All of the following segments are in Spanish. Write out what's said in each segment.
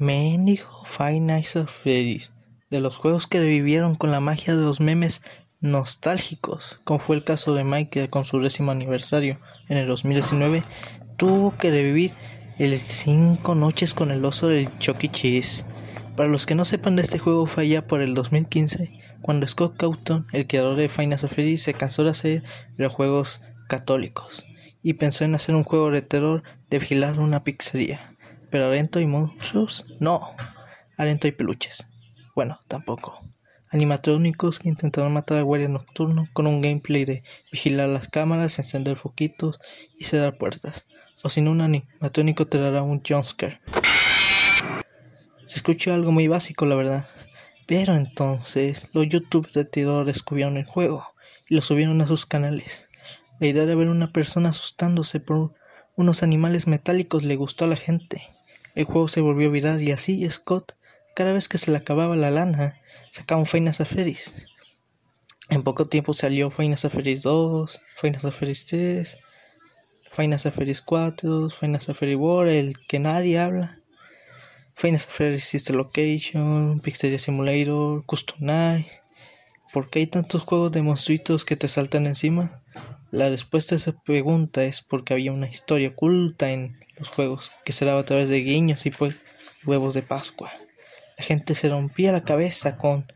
Mendigo Five Nights at de los juegos que revivieron con la magia de los memes nostálgicos, como fue el caso de Michael con su décimo aniversario en el 2019, tuvo que revivir el Cinco Noches con el Oso del Chucky e. Cheese. Para los que no sepan de este juego fue allá por el 2015, cuando Scott Cawthon, el creador de Final Fantasy, se cansó de hacer los juegos católicos y pensó en hacer un juego de terror de vigilar una pizzería. Pero Arento y monstruos, no. Arento y peluches. Bueno, tampoco. Animatrónicos que intentaron matar al guardia nocturno con un gameplay de vigilar las cámaras, encender foquitos y cerrar puertas. O sin un animatrónico te dará un jumpscare. Se escuchó algo muy básico, la verdad. Pero entonces los youtubers de terror descubrieron el juego y lo subieron a sus canales. La idea de ver una persona asustándose por unos animales metálicos le gustó a la gente. El juego se volvió viral y así Scott, cada vez que se le acababa la lana, sacaba un Final Fantasy. En poco tiempo salió Final Fantasy 2, Final Fantasy 3, Final Fantasy 4, Final Fantasy World, el que nadie habla. Final Fantasy Sister Location, Pixelia Simulator, Custom Night. ¿Por qué hay tantos juegos de monstruitos que te saltan encima? La respuesta a esa pregunta es porque había una historia oculta en los juegos que se daba a través de guiños y pues huevos de Pascua. La gente se rompía la cabeza con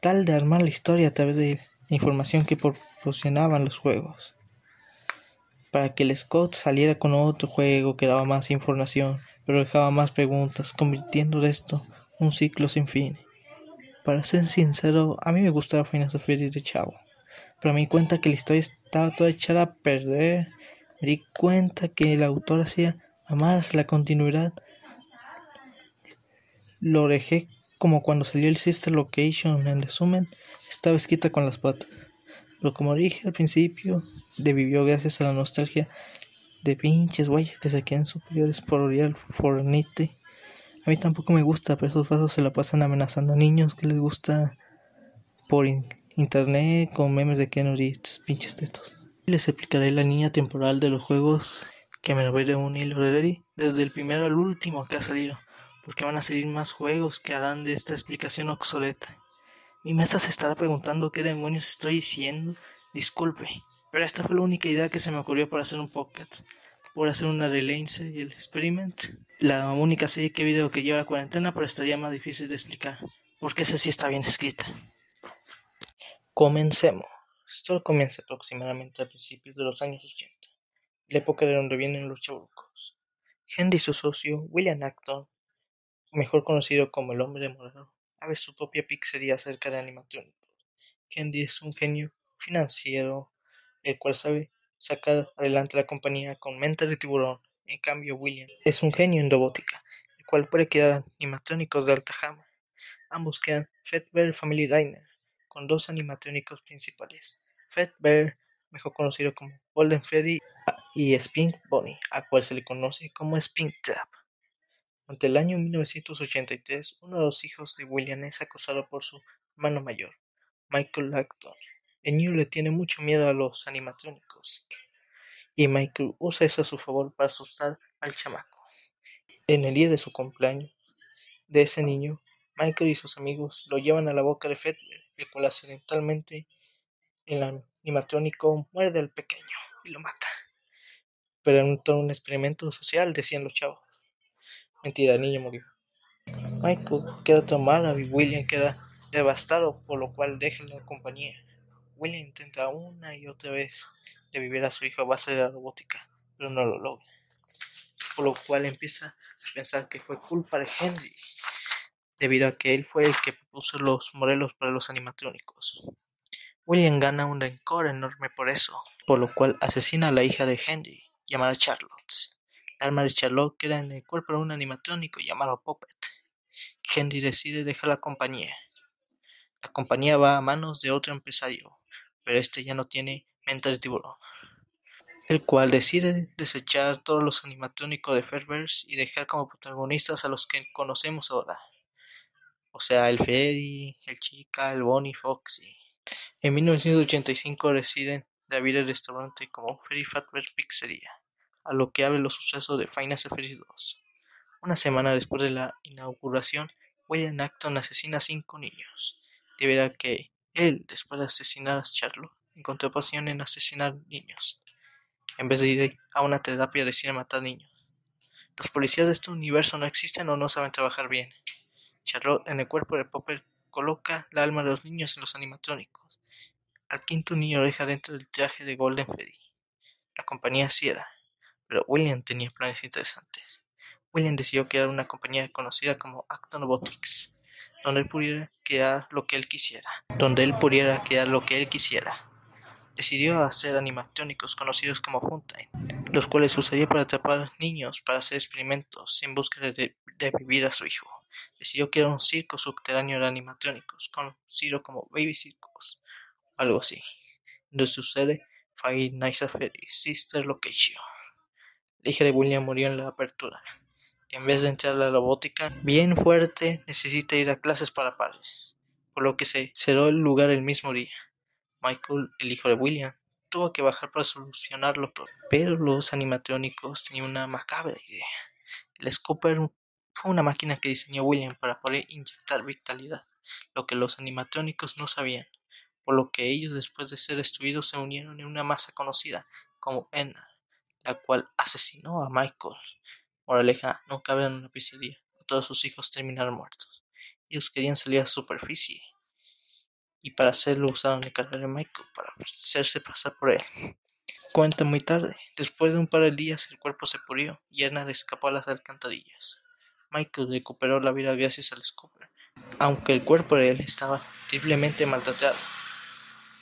tal de armar la historia a través de la información que proporcionaban los juegos. Para que el Scott saliera con otro juego que daba más información, pero dejaba más preguntas, convirtiendo esto un ciclo sin fin. Para ser sincero, a mí me gustaba Final Fantasy de chavo, pero me di cuenta que la historia estaba toda echada a perder. Me di cuenta que el autor hacía más la continuidad. Lo dejé como cuando salió el Sister Location. En resumen, estaba escrita con las patas. Pero como dije al principio, debió gracias a la nostalgia de pinches güeyes que se quedan superiores por Real Fornite. A mí tampoco me gusta, pero esos vasos se la pasan amenazando a niños que les gusta por internet con memes de Keanu Reeves, pinches tetos. Les explicaré la línea temporal de los juegos que me lo de un hilo desde el primero al último que ha salido, porque van a salir más juegos que harán de esta explicación obsoleta. Mi mesa se estará preguntando qué demonios estoy diciendo. Disculpe, pero esta fue la única idea que se me ocurrió para hacer un pocket. Por hacer una relance y el experiment. La única serie que video que lleva la cuarentena, pero estaría más difícil de explicar. Porque esa sí está bien escrita. Comencemos. Esto comienza aproximadamente a principios de los años 80, la época de donde vienen los chabucos. Henry y su socio, William Acton, mejor conocido como el hombre morado, abre su propia pizzería cerca de animatrónicos. Henry es un genio financiero el cual sabe sacar adelante la compañía con mente de tiburón. En cambio, William es un genio en robótica, el cual puede crear animatrónicos de alta gama. Ambos crean Fedbear Family Diner, con dos animatrónicos principales, Fedbear, mejor conocido como Golden Freddy, y Spink Bonnie, a cual se le conoce como Spink Trap. Ante el año 1983, uno de los hijos de William es acosado por su hermano mayor, Michael Acton, el niño le tiene mucho miedo a los animatrónicos y Michael usa eso a su favor para asustar al chamaco. En el día de su cumpleaños de ese niño, Michael y sus amigos lo llevan a la boca de Fedler, accidentalmente el animatrónico muerde al pequeño y lo mata. Pero en todo un experimento social, decían los chavos. Mentira, el niño murió. Michael queda tomado y William queda devastado, por lo cual deja la compañía. William intenta una y otra vez revivir a su hijo a base de la robótica, pero no lo logra. Por lo cual empieza a pensar que fue culpa de Henry, debido a que él fue el que propuso los modelos para los animatrónicos. William gana un rencor enorme por eso, por lo cual asesina a la hija de Henry, llamada Charlotte. La arma de Charlotte queda en el cuerpo de un animatrónico llamado Puppet. Henry decide dejar la compañía. La compañía va a manos de otro empresario, pero este ya no tiene mente de tiburón, el cual decide desechar todos los animatrónicos de Fairverse y dejar como protagonistas a los que conocemos ahora. O sea, el Freddy, el Chica, el Bonnie Foxy. En 1985 deciden de abrir el restaurante como Freddy Fazbear Pizzeria, a lo que abre los sucesos de Final Fantasy 2. Una semana después de la inauguración, William Acton asesina a cinco niños. Debido que él, después de asesinar a Charlotte, encontró pasión en asesinar niños, en vez de ir a una terapia decide matar niños. Los policías de este universo no existen o no saben trabajar bien. Charlotte en el cuerpo de Popper coloca la alma de los niños en los animatrónicos. Al quinto niño lo deja dentro del traje de Golden Freddy. La compañía cierra, pero William tenía planes interesantes. William decidió crear una compañía conocida como Acton Robotics, donde él pudiera crear lo que él quisiera, donde él pudiera crear lo que él quisiera. Decidió hacer animatrónicos conocidos como Funtime, los cuales usaría para atrapar niños para hacer experimentos en de, de vivir a su hijo. Decidió crear un circo subterráneo de animatrónicos, conocido como Baby Circus, o algo así, donde sucede Five Nights at Freddy's Sister Location. La hija de William murió en la apertura. En vez de entrar a la robótica bien fuerte, necesita ir a clases para padres, por lo que se cerró el lugar el mismo día. Michael, el hijo de William, tuvo que bajar para solucionarlo todo. Pero los animatrónicos tenían una macabra idea. El Scooper fue una máquina que diseñó William para poder inyectar vitalidad, lo que los animatrónicos no sabían, por lo que ellos después de ser destruidos se unieron en una masa conocida como Enna, la cual asesinó a Michael. Moraleja, nunca en una pizzería, todos sus hijos terminaron muertos. Ellos querían salir a la superficie, y para hacerlo usaron el cadáver de Michael para hacerse pasar por él. Cuenta muy tarde, después de un par de días el cuerpo se purió y Anna escapó a las alcantarillas. Michael recuperó la vida gracias al Scooper, aunque el cuerpo de él estaba terriblemente maltratado.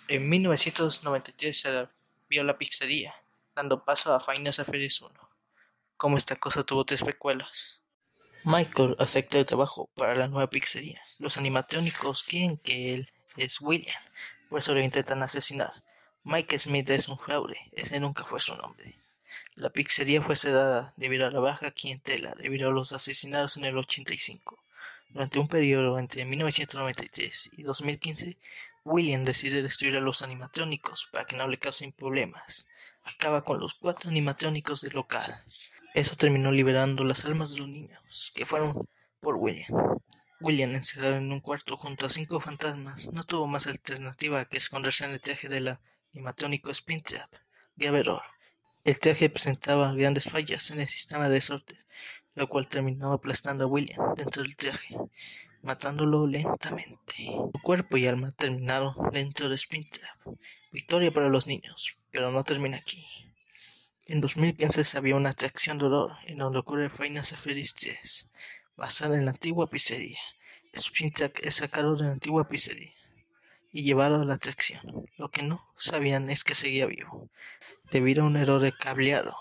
En 1993 se vio la pizzería, dando paso a Finance Affairs 1. Como esta cosa tuvo tres secuelas. Michael acepta el trabajo para la nueva pizzería. Los animatrónicos quieren que él es William, por eso lo intentan asesinar. Mike Smith es un fraude, ese nunca fue su nombre. La pizzería fue cerrada debido a la baja clientela debido a los asesinatos en el 85. Durante un periodo entre 1993 y 2015, William decide destruir a los animatrónicos para que no le causen problemas. Acaba con los cuatro animatrónicos del local. Eso terminó liberando las almas de los niños, que fueron por William. William, encerrado en un cuarto junto a cinco fantasmas, no tuvo más alternativa que esconderse en el traje del animatrónico Springtrap. Grave El traje presentaba grandes fallas en el sistema de resortes, lo cual terminaba aplastando a William dentro del traje, matándolo lentamente. Su cuerpo y alma terminaron dentro de Springtrap. Victoria para los niños, pero no termina aquí. En 2015 había una atracción de dolor en donde ocurre Finance Feliz 3, basada en la antigua pizzería. Sprintak es sacado de la antigua pizzería y llevado a la atracción. Lo que no sabían es que seguía vivo. Debido a un error de cableado,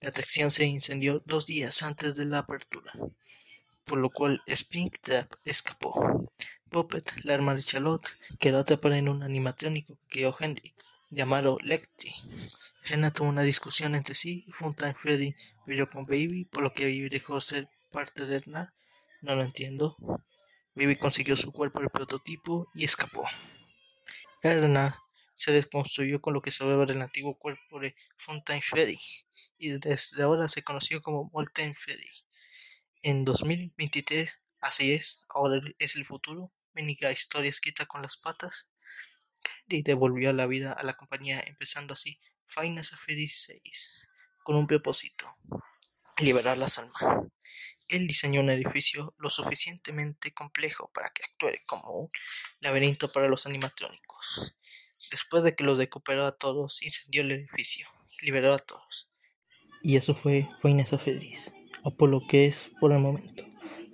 la atracción se incendió dos días antes de la apertura, por lo cual Springtrap escapó. Puppet, la hermana de Charlotte, quedó atrapada en un animatrónico que creó Henry, llamado Lecty. Henna tuvo una discusión entre sí y Funtime Freddy vivió con Baby, por lo que Baby dejó ser parte de Edna? No lo entiendo. Baby consiguió su cuerpo de prototipo y escapó. Edna se desconstruyó con lo que se del antiguo cuerpo de Fountain Freddy y desde ahora se conoció como Molten Freddy. En 2023, así es, ahora es el futuro, única historia escrita con las patas, y devolvió la vida a la compañía, empezando así Finance Freddy 6, con un propósito, liberar las almas. Él diseñó un edificio lo suficientemente complejo para que actúe como un laberinto para los animatrónicos. Después de que los recuperó a todos, incendió el edificio y liberó a todos. Y eso fue Fineza Feliz, o por lo que es por el momento.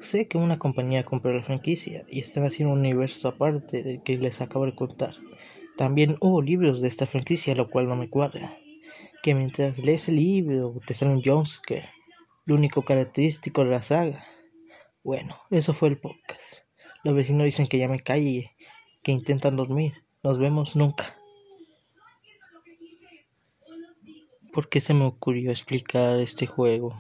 Sé que una compañía compró la franquicia y están haciendo un universo aparte del que les acabo de contar. También hubo libros de esta franquicia, lo cual no me cuadra. Que mientras lees el libro te sale un lo único característico de la saga. Bueno, eso fue el podcast. Los vecinos dicen que ya me calle, que intentan dormir. Nos vemos nunca. ¿Por qué se me ocurrió explicar este juego?